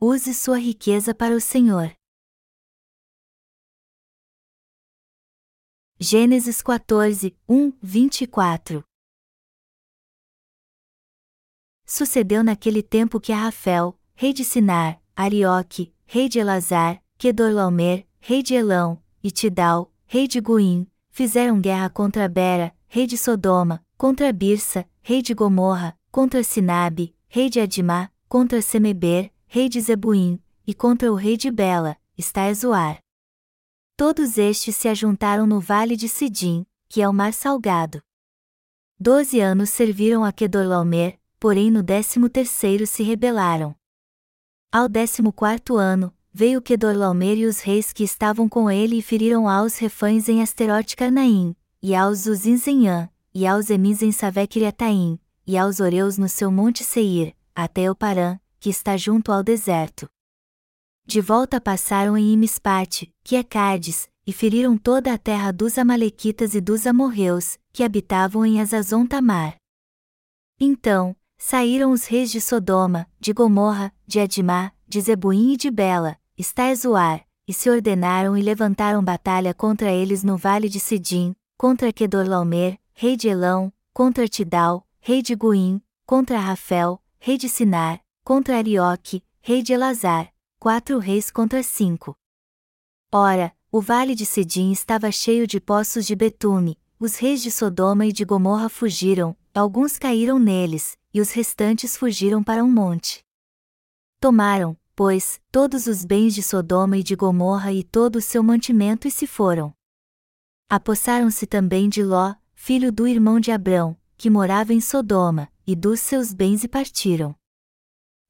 use sua riqueza para o Senhor. Gênesis 14, 1, 24 Sucedeu naquele tempo que Rafael, rei de Sinar, Arioque, rei de Elazar, Kedorlaomer, rei de Elão, e Tidal, rei de Guim, fizeram guerra contra Bera, rei de Sodoma, contra Birsa, rei de Gomorra, contra Sinabe, rei de Adimá, contra Semeber, rei de Zebuim, e contra o rei de Bela, Estaezoar. Todos estes se ajuntaram no vale de Sidim, que é o mar salgado. Doze anos serviram a Kedorlaomer, porém no décimo terceiro se rebelaram. Ao décimo quarto ano, veio Kedorlaomer e os reis que estavam com ele e feriram aos refães em Asterote Carnaim, e aos Uzins em An, e aos Emis em Savekiriataim, e aos Oreus no seu monte Seir, até Euparã, que está junto ao deserto. De volta passaram em Imispate, que é Cádiz, e feriram toda a terra dos Amalequitas e dos Amorreus, que habitavam em Azazon Tamar. Então, saíram os reis de Sodoma, de Gomorra, de Adimá, de Zebuim e de Bela, Estaezoar, e se ordenaram e levantaram batalha contra eles no vale de Sidim, contra Kedorlaomer, rei de Elão, contra Tidal, rei de Guim, contra Rafel, rei de Sinar, contra Arioque, rei de Elazar, quatro reis contra cinco. Ora, o vale de Sidim estava cheio de poços de betume, os reis de Sodoma e de Gomorra fugiram, alguns caíram neles, e os restantes fugiram para um monte. Tomaram, pois, todos os bens de Sodoma e de Gomorra e todo o seu mantimento e se foram. Apossaram-se também de Ló, filho do irmão de Abrão, que morava em Sodoma, e dos seus bens e partiram.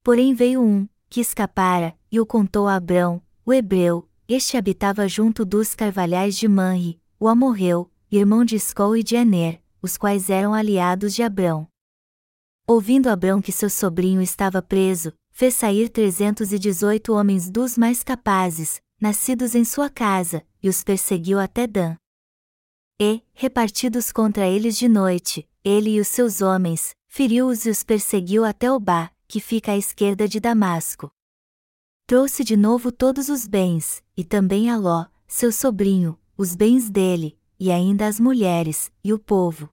Porém veio um, que escapara, e o contou a Abrão, o hebreu, este habitava junto dos carvalhais de Manri, o amorreu, irmão de Escol e de Aner, os quais eram aliados de Abrão. Ouvindo Abrão que seu sobrinho estava preso, fez sair trezentos e dezoito homens dos mais capazes, nascidos em sua casa, e os perseguiu até Dan. E, repartidos contra eles de noite, ele e os seus homens, feriu-os e os perseguiu até Obá, que fica à esquerda de Damasco. Trouxe de novo todos os bens, e também a Ló, seu sobrinho, os bens dele, e ainda as mulheres, e o povo.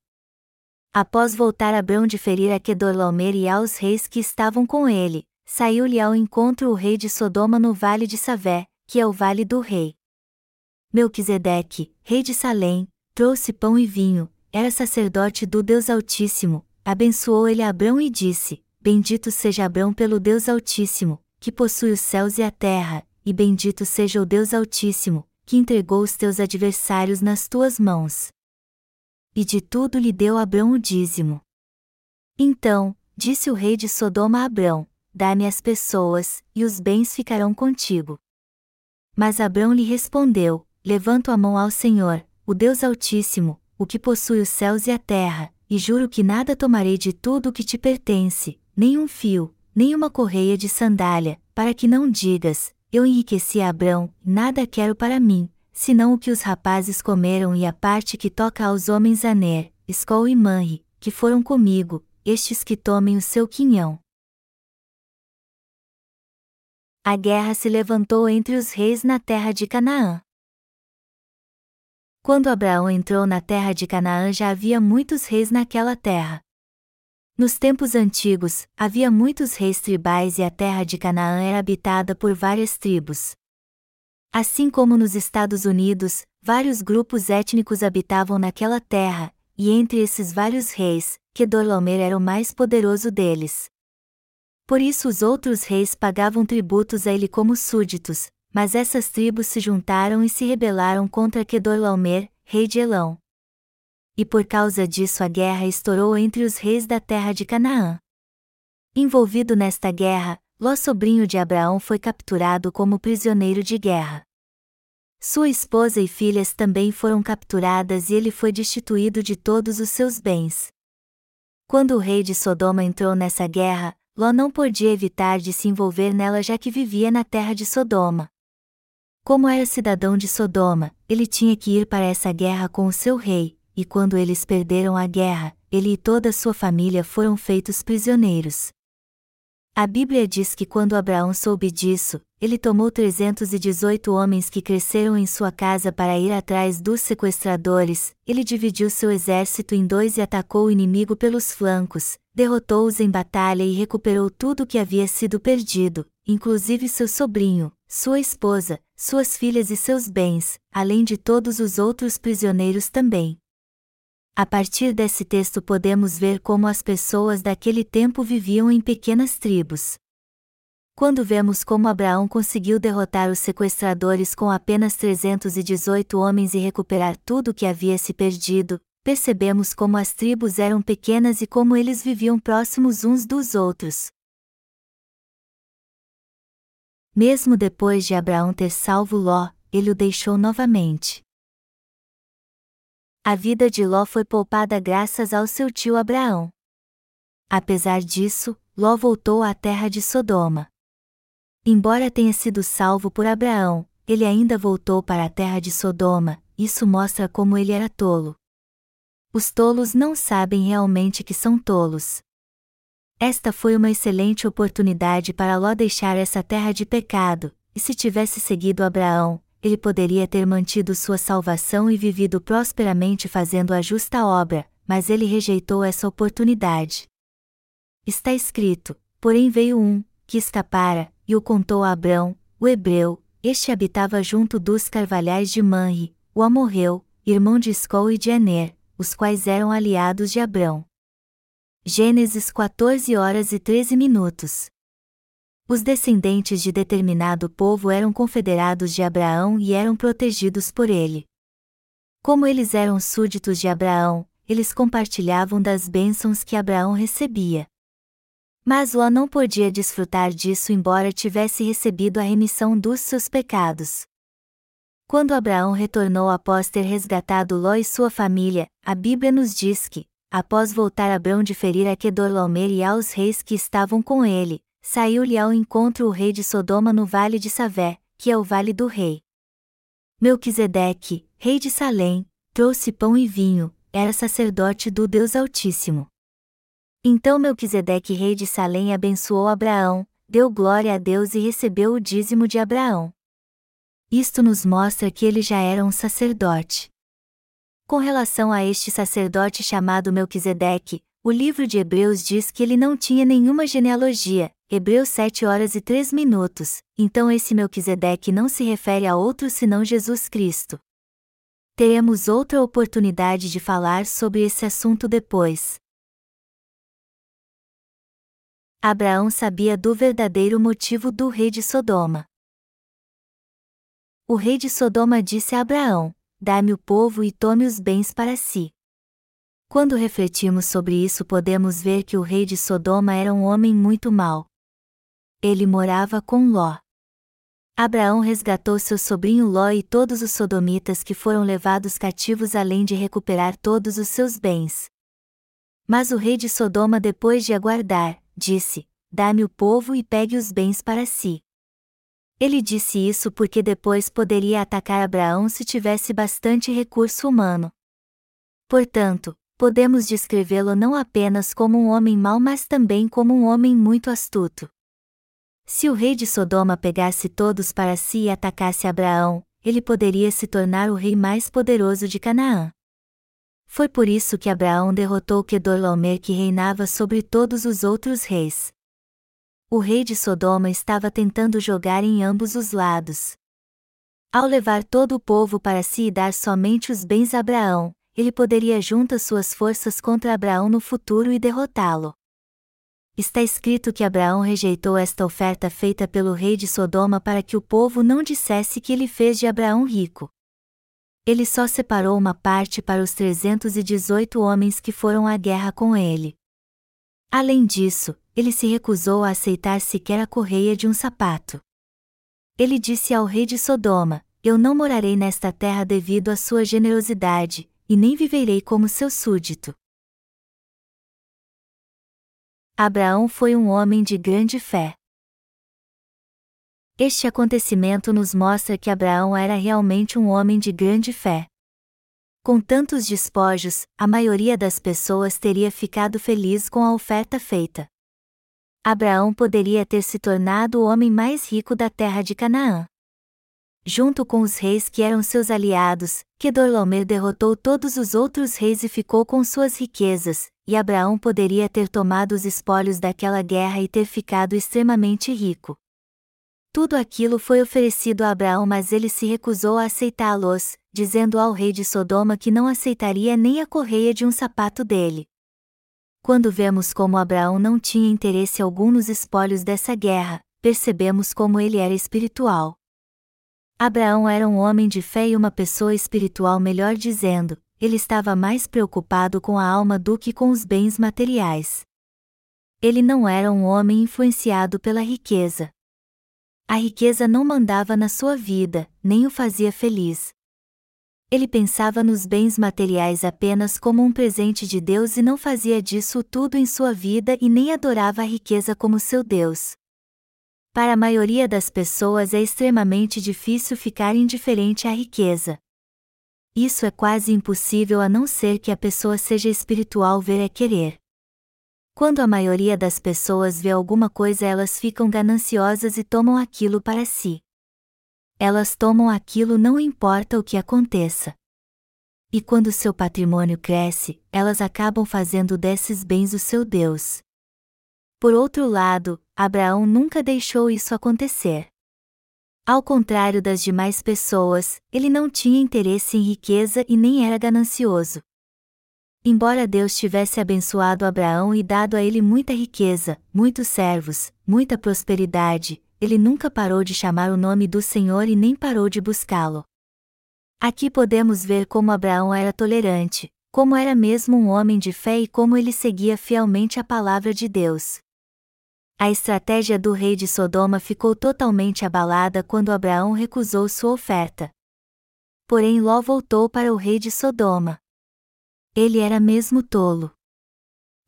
Após voltar Abrão de ferir a Kedorlaomer e aos reis que estavam com ele, saiu-lhe ao encontro o rei de Sodoma no vale de Savé, que é o vale do rei. Melquisedeque, rei de Salém, trouxe pão e vinho, era sacerdote do Deus Altíssimo, abençoou ele Abrão e disse: Bendito seja Abrão pelo Deus Altíssimo, que possui os céus e a terra, e bendito seja o Deus Altíssimo, que entregou os teus adversários nas tuas mãos. E de tudo lhe deu Abrão o dízimo. Então, disse o rei de Sodoma a Abrão: Dá-me as pessoas, e os bens ficarão contigo. Mas Abrão lhe respondeu: Levanto a mão ao Senhor, o Deus Altíssimo, o que possui os céus e a terra, e juro que nada tomarei de tudo o que te pertence, nem um fio, nem uma correia de sandália, para que não digas, eu enriqueci Abrão, nada quero para mim, senão o que os rapazes comeram e a parte que toca aos homens Aner, Escol e Manri, que foram comigo, estes que tomem o seu quinhão. A guerra se levantou entre os reis na terra de Canaã. Quando Abraão entrou na terra de Canaã já havia muitos reis naquela terra. Nos tempos antigos, havia muitos reis tribais e a terra de Canaã era habitada por várias tribos. Assim como nos Estados Unidos, vários grupos étnicos habitavam naquela terra, e entre esses vários reis, Kedorlaomer era o mais poderoso deles. Por isso os outros reis pagavam tributos a ele como súditos, mas essas tribos se juntaram e se rebelaram contra Kedorlaomer, rei de Elão e por causa disso a guerra estourou entre os reis da terra de Canaã. Envolvido nesta guerra, Ló sobrinho de Abraão foi capturado como prisioneiro de guerra. Sua esposa e filhas também foram capturadas e ele foi destituído de todos os seus bens. Quando o rei de Sodoma entrou nessa guerra, Ló não podia evitar de se envolver nela já que vivia na terra de Sodoma. Como era cidadão de Sodoma, ele tinha que ir para essa guerra com o seu rei, e quando eles perderam a guerra, ele e toda sua família foram feitos prisioneiros. A Bíblia diz que quando Abraão soube disso, ele tomou 318 homens que cresceram em sua casa para ir atrás dos sequestradores, ele dividiu seu exército em dois e atacou o inimigo pelos flancos, derrotou-os em batalha e recuperou tudo que havia sido perdido, inclusive seu sobrinho, sua esposa, suas filhas e seus bens, além de todos os outros prisioneiros também. A partir desse texto podemos ver como as pessoas daquele tempo viviam em pequenas tribos. Quando vemos como Abraão conseguiu derrotar os sequestradores com apenas 318 homens e recuperar tudo o que havia se perdido, percebemos como as tribos eram pequenas e como eles viviam próximos uns dos outros. Mesmo depois de Abraão ter salvo Ló, ele o deixou novamente. A vida de Ló foi poupada graças ao seu tio Abraão. Apesar disso, Ló voltou à terra de Sodoma. Embora tenha sido salvo por Abraão, ele ainda voltou para a terra de Sodoma, isso mostra como ele era tolo. Os tolos não sabem realmente que são tolos. Esta foi uma excelente oportunidade para Ló deixar essa terra de pecado, e se tivesse seguido Abraão, ele poderia ter mantido sua salvação e vivido prosperamente fazendo a justa obra, mas ele rejeitou essa oportunidade. Está escrito: Porém veio um, que escapara, e o contou a Abrão, o hebreu, este habitava junto dos carvalhais de Manri, o amorreu, irmão de Escol e de Ener, os quais eram aliados de Abrão. Gênesis 14 horas e 13 minutos. Os descendentes de determinado povo eram confederados de Abraão e eram protegidos por ele. Como eles eram súditos de Abraão, eles compartilhavam das bênçãos que Abraão recebia. Mas Ló não podia desfrutar disso embora tivesse recebido a remissão dos seus pecados. Quando Abraão retornou após ter resgatado Ló e sua família, a Bíblia nos diz que, após voltar Abrão de ferir a Kedorlaomer e aos reis que estavam com ele, saiu-lhe ao encontro o rei de Sodoma no vale de Savé, que é o vale do rei. Melquisedeque, rei de Salém, trouxe pão e vinho, era sacerdote do Deus Altíssimo. Então Melquisedeque rei de Salém abençoou Abraão, deu glória a Deus e recebeu o dízimo de Abraão. Isto nos mostra que ele já era um sacerdote. Com relação a este sacerdote chamado Melquisedeque, o livro de Hebreus diz que ele não tinha nenhuma genealogia, Hebreus 7 horas e 3 minutos, então esse Melquisedeque não se refere a outro senão Jesus Cristo. Teremos outra oportunidade de falar sobre esse assunto depois. Abraão sabia do verdadeiro motivo do rei de Sodoma. O rei de Sodoma disse a Abraão: Dá-me o povo e tome os bens para si. Quando refletimos sobre isso, podemos ver que o rei de Sodoma era um homem muito mau. Ele morava com Ló. Abraão resgatou seu sobrinho Ló e todos os sodomitas que foram levados cativos além de recuperar todos os seus bens. Mas o rei de Sodoma, depois de aguardar, disse: Dá-me o povo e pegue os bens para si. Ele disse isso porque depois poderia atacar Abraão se tivesse bastante recurso humano. Portanto, podemos descrevê-lo não apenas como um homem mau, mas também como um homem muito astuto. Se o rei de Sodoma pegasse todos para si e atacasse Abraão, ele poderia se tornar o rei mais poderoso de Canaã. Foi por isso que Abraão derrotou Kedorlaomer que reinava sobre todos os outros reis. O rei de Sodoma estava tentando jogar em ambos os lados. Ao levar todo o povo para si e dar somente os bens a Abraão, ele poderia juntar suas forças contra Abraão no futuro e derrotá-lo. Está escrito que Abraão rejeitou esta oferta feita pelo rei de Sodoma para que o povo não dissesse que ele fez de Abraão rico. Ele só separou uma parte para os 318 homens que foram à guerra com ele. Além disso, ele se recusou a aceitar sequer a correia de um sapato. Ele disse ao rei de Sodoma: Eu não morarei nesta terra devido à sua generosidade, e nem viverei como seu súdito. Abraão foi um homem de grande fé. Este acontecimento nos mostra que Abraão era realmente um homem de grande fé. Com tantos despojos, a maioria das pessoas teria ficado feliz com a oferta feita. Abraão poderia ter se tornado o homem mais rico da terra de Canaã. Junto com os reis que eram seus aliados, Kedorlaomer derrotou todos os outros reis e ficou com suas riquezas, e Abraão poderia ter tomado os espólios daquela guerra e ter ficado extremamente rico. Tudo aquilo foi oferecido a Abraão, mas ele se recusou a aceitá-los, dizendo ao rei de Sodoma que não aceitaria nem a correia de um sapato dele. Quando vemos como Abraão não tinha interesse algum nos espólios dessa guerra, percebemos como ele era espiritual. Abraão era um homem de fé e uma pessoa espiritual, melhor dizendo, ele estava mais preocupado com a alma do que com os bens materiais. Ele não era um homem influenciado pela riqueza. A riqueza não mandava na sua vida, nem o fazia feliz. Ele pensava nos bens materiais apenas como um presente de Deus e não fazia disso tudo em sua vida e nem adorava a riqueza como seu Deus. Para a maioria das pessoas é extremamente difícil ficar indiferente à riqueza. Isso é quase impossível a não ser que a pessoa seja espiritual ver é querer. Quando a maioria das pessoas vê alguma coisa, elas ficam gananciosas e tomam aquilo para si. Elas tomam aquilo não importa o que aconteça. E quando seu patrimônio cresce, elas acabam fazendo desses bens o seu Deus. Por outro lado, Abraão nunca deixou isso acontecer. Ao contrário das demais pessoas, ele não tinha interesse em riqueza e nem era ganancioso. Embora Deus tivesse abençoado Abraão e dado a ele muita riqueza, muitos servos, muita prosperidade, ele nunca parou de chamar o nome do Senhor e nem parou de buscá-lo. Aqui podemos ver como Abraão era tolerante, como era mesmo um homem de fé e como ele seguia fielmente a palavra de Deus. A estratégia do rei de Sodoma ficou totalmente abalada quando Abraão recusou sua oferta. Porém Ló voltou para o rei de Sodoma. Ele era mesmo tolo.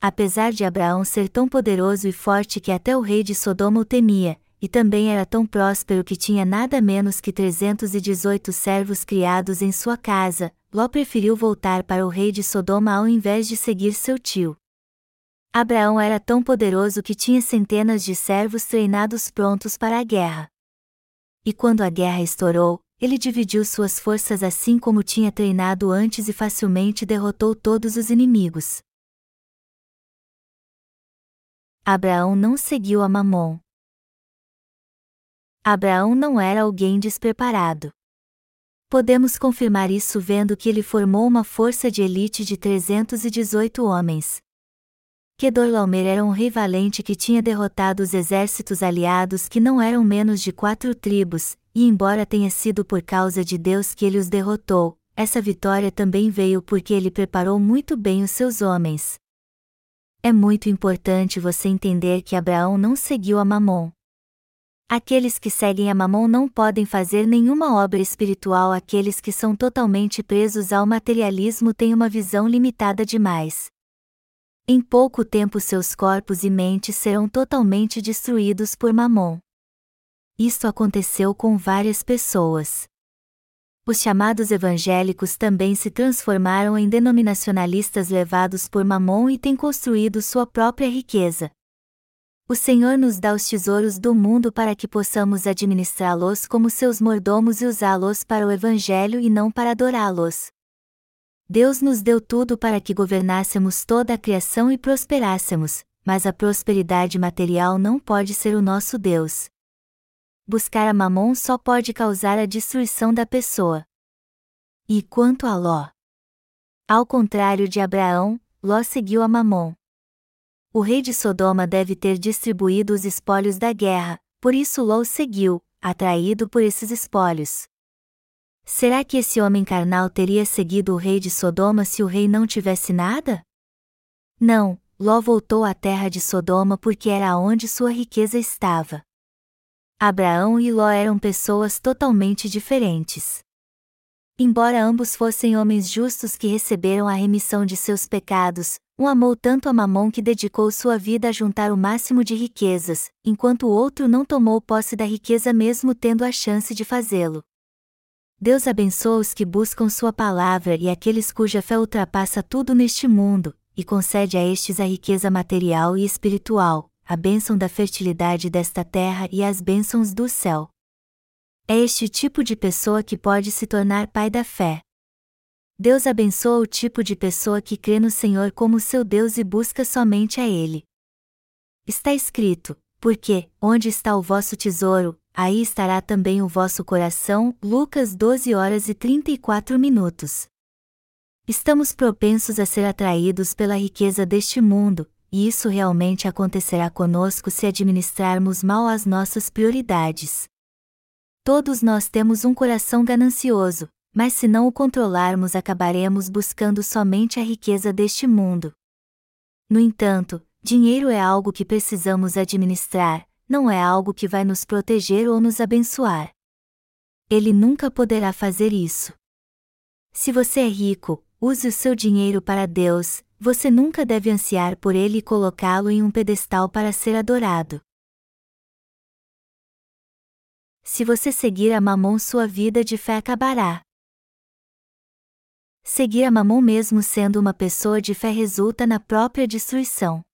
Apesar de Abraão ser tão poderoso e forte que até o rei de Sodoma o temia, e também era tão próspero que tinha nada menos que 318 servos criados em sua casa, Ló preferiu voltar para o rei de Sodoma ao invés de seguir seu tio. Abraão era tão poderoso que tinha centenas de servos treinados prontos para a guerra. E quando a guerra estourou, ele dividiu suas forças assim como tinha treinado antes e facilmente derrotou todos os inimigos. Abraão não seguiu a Mamon. Abraão não era alguém despreparado. Podemos confirmar isso vendo que ele formou uma força de elite de 318 homens. Kedorlaomer era um rei valente que tinha derrotado os exércitos aliados que não eram menos de quatro tribos, e embora tenha sido por causa de Deus que ele os derrotou, essa vitória também veio porque ele preparou muito bem os seus homens. É muito importante você entender que Abraão não seguiu a Mamon. Aqueles que seguem a Mamon não podem fazer nenhuma obra espiritual, aqueles que são totalmente presos ao materialismo têm uma visão limitada demais. Em pouco tempo seus corpos e mentes serão totalmente destruídos por Mamon. Isto aconteceu com várias pessoas. Os chamados evangélicos também se transformaram em denominacionalistas levados por Mamon e têm construído sua própria riqueza. O Senhor nos dá os tesouros do mundo para que possamos administrá-los como seus mordomos e usá-los para o Evangelho e não para adorá-los. Deus nos deu tudo para que governássemos toda a criação e prosperássemos, mas a prosperidade material não pode ser o nosso Deus. Buscar a mamon só pode causar a destruição da pessoa. E quanto a Ló? Ao contrário de Abraão, Ló seguiu a mamon. O rei de Sodoma deve ter distribuído os espólios da guerra, por isso Ló o seguiu, atraído por esses espólios. Será que esse homem carnal teria seguido o rei de Sodoma se o rei não tivesse nada? Não, Ló voltou à terra de Sodoma porque era onde sua riqueza estava. Abraão e Ló eram pessoas totalmente diferentes. Embora ambos fossem homens justos que receberam a remissão de seus pecados, um amou tanto a Mamon que dedicou sua vida a juntar o máximo de riquezas, enquanto o outro não tomou posse da riqueza mesmo tendo a chance de fazê-lo. Deus abençoa os que buscam Sua palavra e aqueles cuja fé ultrapassa tudo neste mundo, e concede a estes a riqueza material e espiritual, a bênção da fertilidade desta terra e as bênçãos do céu. É este tipo de pessoa que pode se tornar pai da fé. Deus abençoa o tipo de pessoa que crê no Senhor como seu Deus e busca somente a Ele. Está escrito: Porque, onde está o vosso tesouro, aí estará também o vosso coração. Lucas 12 horas e 34 minutos. Estamos propensos a ser atraídos pela riqueza deste mundo, e isso realmente acontecerá conosco se administrarmos mal as nossas prioridades. Todos nós temos um coração ganancioso, mas se não o controlarmos acabaremos buscando somente a riqueza deste mundo. No entanto, dinheiro é algo que precisamos administrar, não é algo que vai nos proteger ou nos abençoar. Ele nunca poderá fazer isso. Se você é rico, use o seu dinheiro para Deus, você nunca deve ansiar por ele e colocá-lo em um pedestal para ser adorado. Se você seguir a mamon, sua vida de fé acabará. Seguir a mamon mesmo sendo uma pessoa de fé resulta na própria destruição.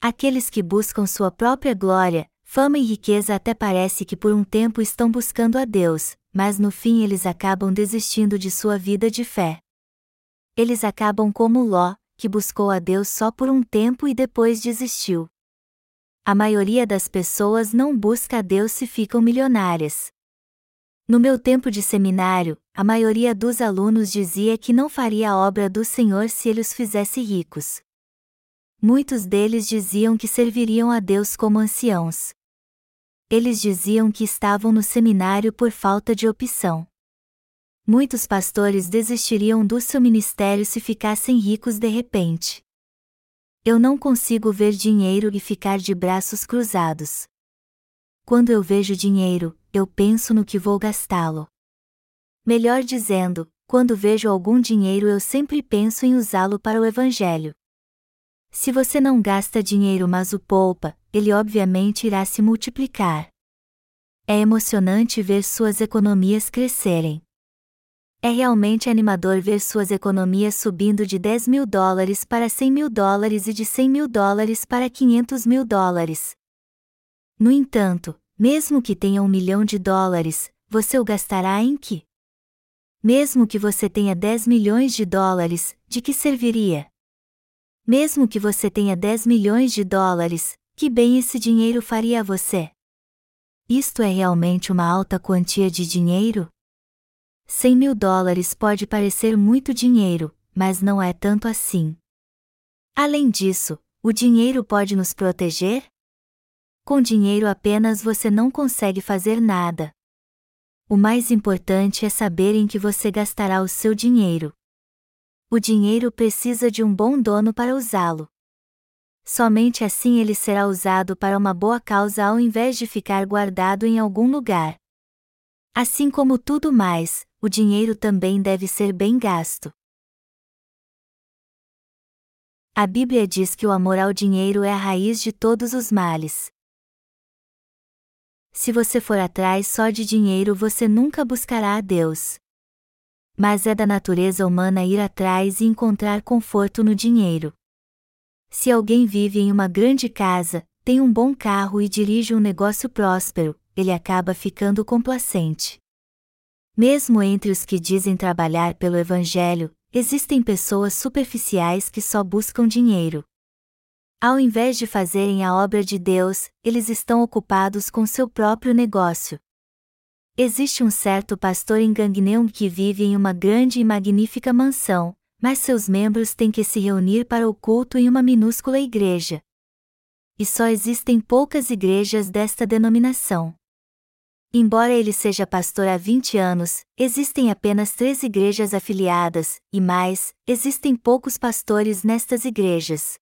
Aqueles que buscam sua própria glória, fama e riqueza até parece que por um tempo estão buscando a Deus, mas no fim eles acabam desistindo de sua vida de fé. Eles acabam como Ló, que buscou a Deus só por um tempo e depois desistiu. A maioria das pessoas não busca a Deus se ficam milionárias. No meu tempo de seminário, a maioria dos alunos dizia que não faria a obra do Senhor se ele os fizesse ricos. Muitos deles diziam que serviriam a Deus como anciãos. Eles diziam que estavam no seminário por falta de opção. Muitos pastores desistiriam do seu ministério se ficassem ricos de repente. Eu não consigo ver dinheiro e ficar de braços cruzados. Quando eu vejo dinheiro, eu penso no que vou gastá-lo. Melhor dizendo, quando vejo algum dinheiro eu sempre penso em usá-lo para o Evangelho. Se você não gasta dinheiro mas o poupa, ele obviamente irá se multiplicar. É emocionante ver suas economias crescerem. É realmente animador ver suas economias subindo de 10 mil dólares para 100 mil dólares e de 100 mil dólares para 500 mil dólares. No entanto, mesmo que tenha um milhão de dólares, você o gastará em que? Mesmo que você tenha 10 milhões de dólares, de que serviria? Mesmo que você tenha 10 milhões de dólares, que bem esse dinheiro faria a você? Isto é realmente uma alta quantia de dinheiro? 100 mil dólares pode parecer muito dinheiro, mas não é tanto assim. Além disso, o dinheiro pode nos proteger? Com dinheiro apenas você não consegue fazer nada. O mais importante é saber em que você gastará o seu dinheiro. O dinheiro precisa de um bom dono para usá-lo. Somente assim ele será usado para uma boa causa ao invés de ficar guardado em algum lugar. Assim como tudo mais, o dinheiro também deve ser bem gasto. A Bíblia diz que o amor ao dinheiro é a raiz de todos os males. Se você for atrás só de dinheiro, você nunca buscará a Deus. Mas é da natureza humana ir atrás e encontrar conforto no dinheiro. Se alguém vive em uma grande casa, tem um bom carro e dirige um negócio próspero, ele acaba ficando complacente. Mesmo entre os que dizem trabalhar pelo Evangelho, existem pessoas superficiais que só buscam dinheiro. Ao invés de fazerem a obra de Deus, eles estão ocupados com seu próprio negócio. Existe um certo pastor em Gangneung que vive em uma grande e magnífica mansão, mas seus membros têm que se reunir para o culto em uma minúscula igreja. E só existem poucas igrejas desta denominação. Embora ele seja pastor há 20 anos, existem apenas três igrejas afiliadas, e mais, existem poucos pastores nestas igrejas.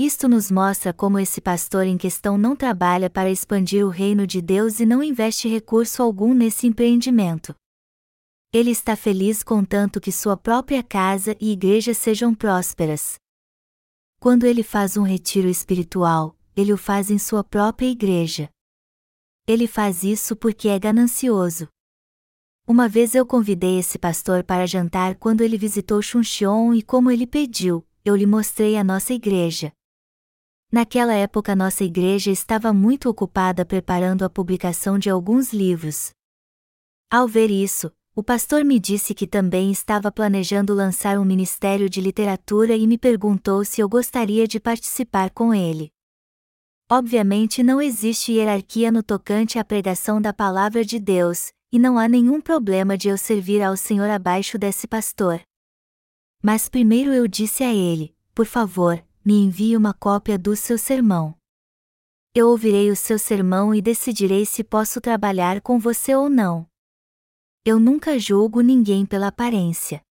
Isto nos mostra como esse pastor em questão não trabalha para expandir o reino de Deus e não investe recurso algum nesse empreendimento. Ele está feliz contanto que sua própria casa e igreja sejam prósperas. Quando ele faz um retiro espiritual, ele o faz em sua própria igreja. Ele faz isso porque é ganancioso. Uma vez eu convidei esse pastor para jantar quando ele visitou Chuncheon e como ele pediu, eu lhe mostrei a nossa igreja. Naquela época nossa igreja estava muito ocupada preparando a publicação de alguns livros. Ao ver isso, o pastor me disse que também estava planejando lançar um ministério de literatura e me perguntou se eu gostaria de participar com ele. Obviamente não existe hierarquia no tocante à pregação da palavra de Deus, e não há nenhum problema de eu servir ao Senhor abaixo desse pastor. Mas primeiro eu disse a ele: por favor, me envie uma cópia do seu sermão. Eu ouvirei o seu sermão e decidirei se posso trabalhar com você ou não. Eu nunca julgo ninguém pela aparência.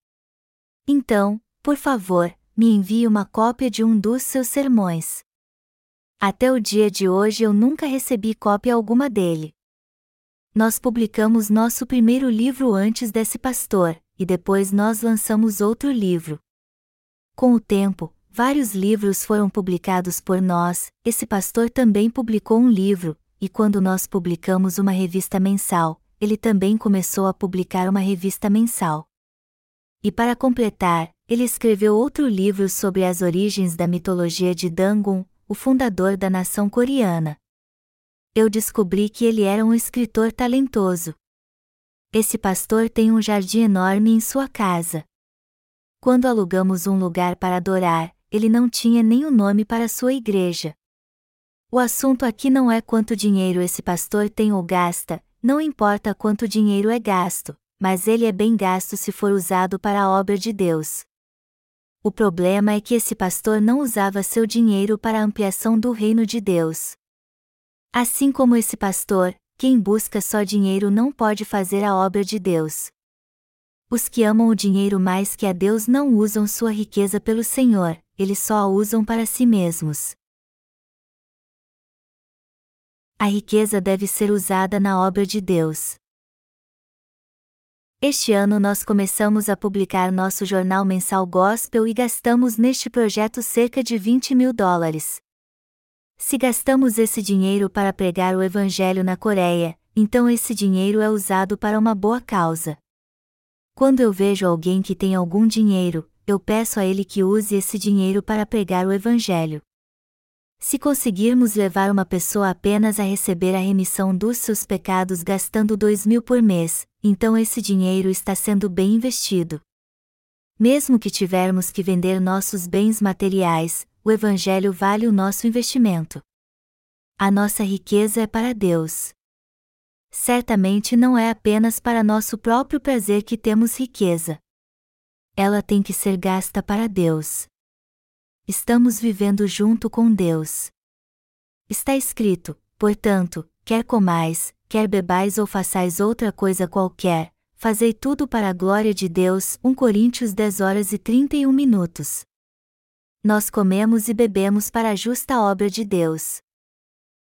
Então, por favor, me envie uma cópia de um dos seus sermões. Até o dia de hoje eu nunca recebi cópia alguma dele. Nós publicamos nosso primeiro livro antes desse pastor, e depois nós lançamos outro livro. Com o tempo, Vários livros foram publicados por nós, esse pastor também publicou um livro, e quando nós publicamos uma revista mensal, ele também começou a publicar uma revista mensal. E para completar, ele escreveu outro livro sobre as origens da mitologia de Dangun, o fundador da nação coreana. Eu descobri que ele era um escritor talentoso. Esse pastor tem um jardim enorme em sua casa. Quando alugamos um lugar para adorar, ele não tinha o nome para sua igreja. O assunto aqui não é quanto dinheiro esse pastor tem ou gasta, não importa quanto dinheiro é gasto, mas ele é bem gasto se for usado para a obra de Deus. O problema é que esse pastor não usava seu dinheiro para a ampliação do reino de Deus. Assim como esse pastor, quem busca só dinheiro não pode fazer a obra de Deus. Os que amam o dinheiro mais que a Deus não usam sua riqueza pelo Senhor, eles só a usam para si mesmos. A riqueza deve ser usada na obra de Deus. Este ano nós começamos a publicar nosso jornal mensal Gospel e gastamos neste projeto cerca de 20 mil dólares. Se gastamos esse dinheiro para pregar o Evangelho na Coreia, então esse dinheiro é usado para uma boa causa. Quando eu vejo alguém que tem algum dinheiro, eu peço a Ele que use esse dinheiro para pregar o Evangelho. Se conseguirmos levar uma pessoa apenas a receber a remissão dos seus pecados gastando dois mil por mês, então esse dinheiro está sendo bem investido. Mesmo que tivermos que vender nossos bens materiais, o Evangelho vale o nosso investimento. A nossa riqueza é para Deus. Certamente não é apenas para nosso próprio prazer que temos riqueza ela tem que ser gasta para Deus. Estamos vivendo junto com Deus. Está escrito, portanto, quer comais, quer bebais ou façais outra coisa qualquer, fazei tudo para a glória de Deus. 1 Coríntios 10 horas e 31 minutos. Nós comemos e bebemos para a justa obra de Deus.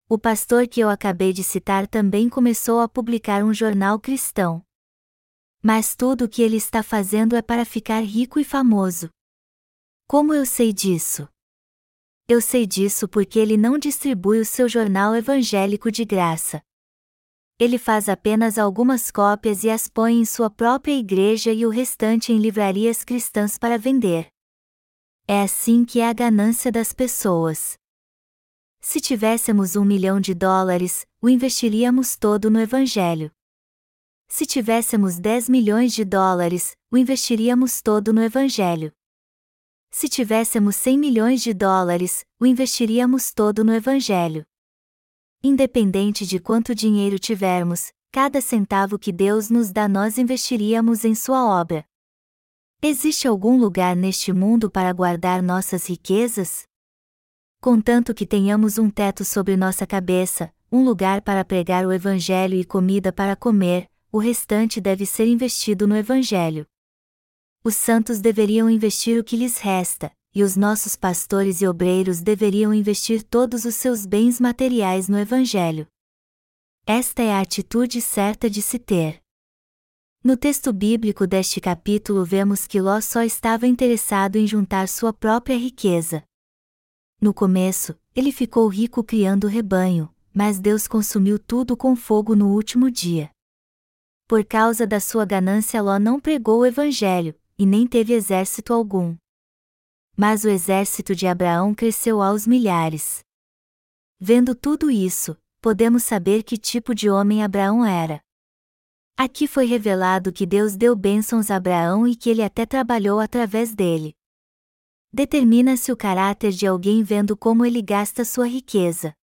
O pastor que eu acabei de citar também começou a publicar um jornal cristão. Mas tudo o que ele está fazendo é para ficar rico e famoso. Como eu sei disso? Eu sei disso porque ele não distribui o seu jornal evangélico de graça. Ele faz apenas algumas cópias e as põe em sua própria igreja e o restante em livrarias cristãs para vender. É assim que é a ganância das pessoas. Se tivéssemos um milhão de dólares, o investiríamos todo no Evangelho. Se tivéssemos 10 milhões de dólares, o investiríamos todo no Evangelho. Se tivéssemos 100 milhões de dólares, o investiríamos todo no Evangelho. Independente de quanto dinheiro tivermos, cada centavo que Deus nos dá nós investiríamos em Sua obra. Existe algum lugar neste mundo para guardar nossas riquezas? Contanto que tenhamos um teto sobre nossa cabeça, um lugar para pregar o Evangelho e comida para comer, o restante deve ser investido no Evangelho. Os santos deveriam investir o que lhes resta, e os nossos pastores e obreiros deveriam investir todos os seus bens materiais no Evangelho. Esta é a atitude certa de se ter. No texto bíblico deste capítulo vemos que Ló só estava interessado em juntar sua própria riqueza. No começo, ele ficou rico criando rebanho, mas Deus consumiu tudo com fogo no último dia. Por causa da sua ganância Ló não pregou o evangelho, e nem teve exército algum. mas o exército de Abraão cresceu aos milhares. Vendo tudo isso, podemos saber que tipo de homem Abraão era. Aqui foi revelado que Deus deu bênçãos a Abraão e que ele até trabalhou através dele. Determina-se o caráter de alguém vendo como ele gasta sua riqueza.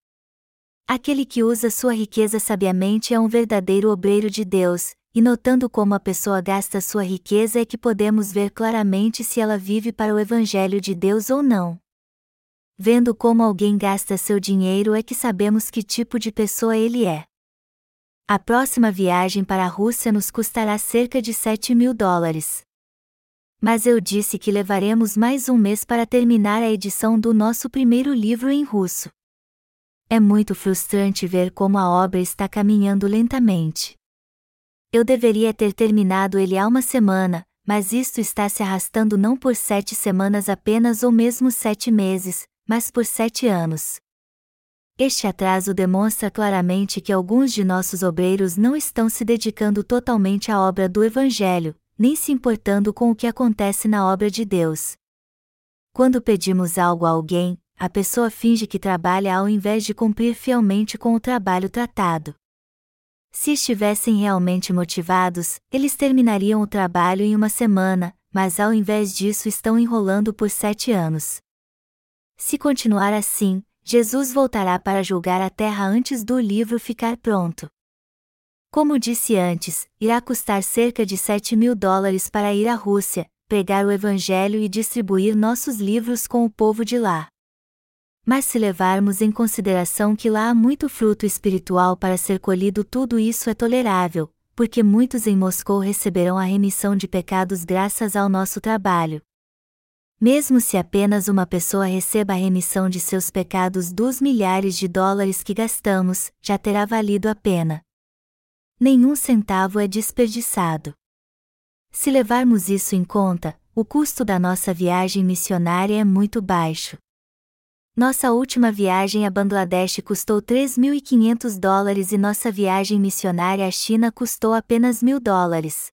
Aquele que usa sua riqueza sabiamente é um verdadeiro obreiro de Deus, e notando como a pessoa gasta sua riqueza é que podemos ver claramente se ela vive para o Evangelho de Deus ou não. Vendo como alguém gasta seu dinheiro é que sabemos que tipo de pessoa ele é. A próxima viagem para a Rússia nos custará cerca de 7 mil dólares. Mas eu disse que levaremos mais um mês para terminar a edição do nosso primeiro livro em russo. É muito frustrante ver como a obra está caminhando lentamente. Eu deveria ter terminado ele há uma semana, mas isto está se arrastando não por sete semanas apenas ou mesmo sete meses, mas por sete anos. Este atraso demonstra claramente que alguns de nossos obreiros não estão se dedicando totalmente à obra do Evangelho, nem se importando com o que acontece na obra de Deus. Quando pedimos algo a alguém, a pessoa finge que trabalha ao invés de cumprir fielmente com o trabalho tratado. Se estivessem realmente motivados, eles terminariam o trabalho em uma semana, mas ao invés disso estão enrolando por sete anos. Se continuar assim, Jesus voltará para julgar a terra antes do livro ficar pronto. Como disse antes, irá custar cerca de 7 mil dólares para ir à Rússia, pregar o Evangelho e distribuir nossos livros com o povo de lá. Mas se levarmos em consideração que lá há muito fruto espiritual para ser colhido, tudo isso é tolerável, porque muitos em Moscou receberão a remissão de pecados graças ao nosso trabalho. Mesmo se apenas uma pessoa receba a remissão de seus pecados dos milhares de dólares que gastamos, já terá valido a pena. Nenhum centavo é desperdiçado. Se levarmos isso em conta, o custo da nossa viagem missionária é muito baixo. Nossa última viagem a Bangladesh custou 3.500 dólares e nossa viagem missionária à China custou apenas mil dólares.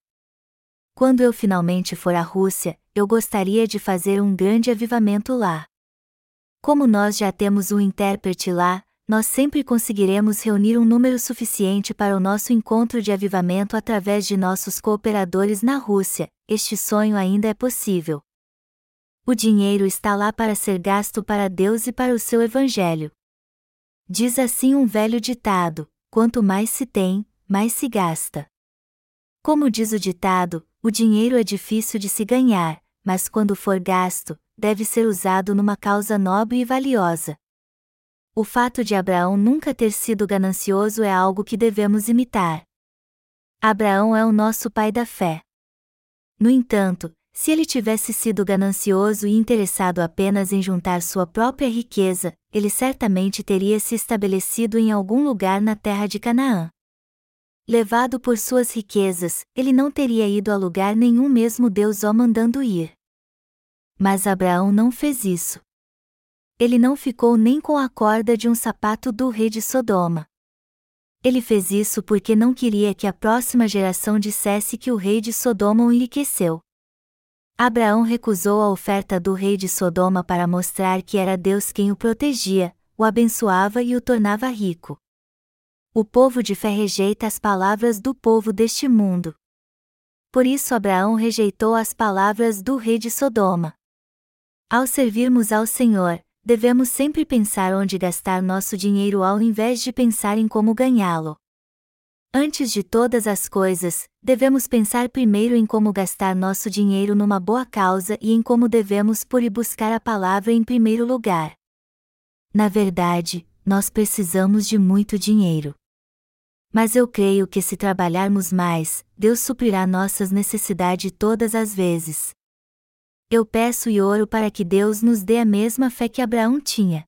Quando eu finalmente for à Rússia, eu gostaria de fazer um grande avivamento lá. Como nós já temos um intérprete lá, nós sempre conseguiremos reunir um número suficiente para o nosso encontro de avivamento através de nossos cooperadores na Rússia. Este sonho ainda é possível. O dinheiro está lá para ser gasto para Deus e para o seu evangelho. Diz assim um velho ditado: quanto mais se tem, mais se gasta. Como diz o ditado, o dinheiro é difícil de se ganhar, mas quando for gasto, deve ser usado numa causa nobre e valiosa. O fato de Abraão nunca ter sido ganancioso é algo que devemos imitar. Abraão é o nosso pai da fé. No entanto, se ele tivesse sido ganancioso e interessado apenas em juntar sua própria riqueza, ele certamente teria se estabelecido em algum lugar na terra de Canaã. Levado por suas riquezas, ele não teria ido a lugar nenhum mesmo Deus o mandando ir. Mas Abraão não fez isso. Ele não ficou nem com a corda de um sapato do rei de Sodoma. Ele fez isso porque não queria que a próxima geração dissesse que o rei de Sodoma o enriqueceu. Abraão recusou a oferta do rei de Sodoma para mostrar que era Deus quem o protegia, o abençoava e o tornava rico. O povo de fé rejeita as palavras do povo deste mundo. Por isso Abraão rejeitou as palavras do rei de Sodoma. Ao servirmos ao Senhor, devemos sempre pensar onde gastar nosso dinheiro ao invés de pensar em como ganhá-lo. Antes de todas as coisas, devemos pensar primeiro em como gastar nosso dinheiro numa boa causa e em como devemos pôr e buscar a palavra em primeiro lugar. Na verdade, nós precisamos de muito dinheiro. Mas eu creio que se trabalharmos mais, Deus suprirá nossas necessidades todas as vezes. Eu peço e oro para que Deus nos dê a mesma fé que Abraão tinha.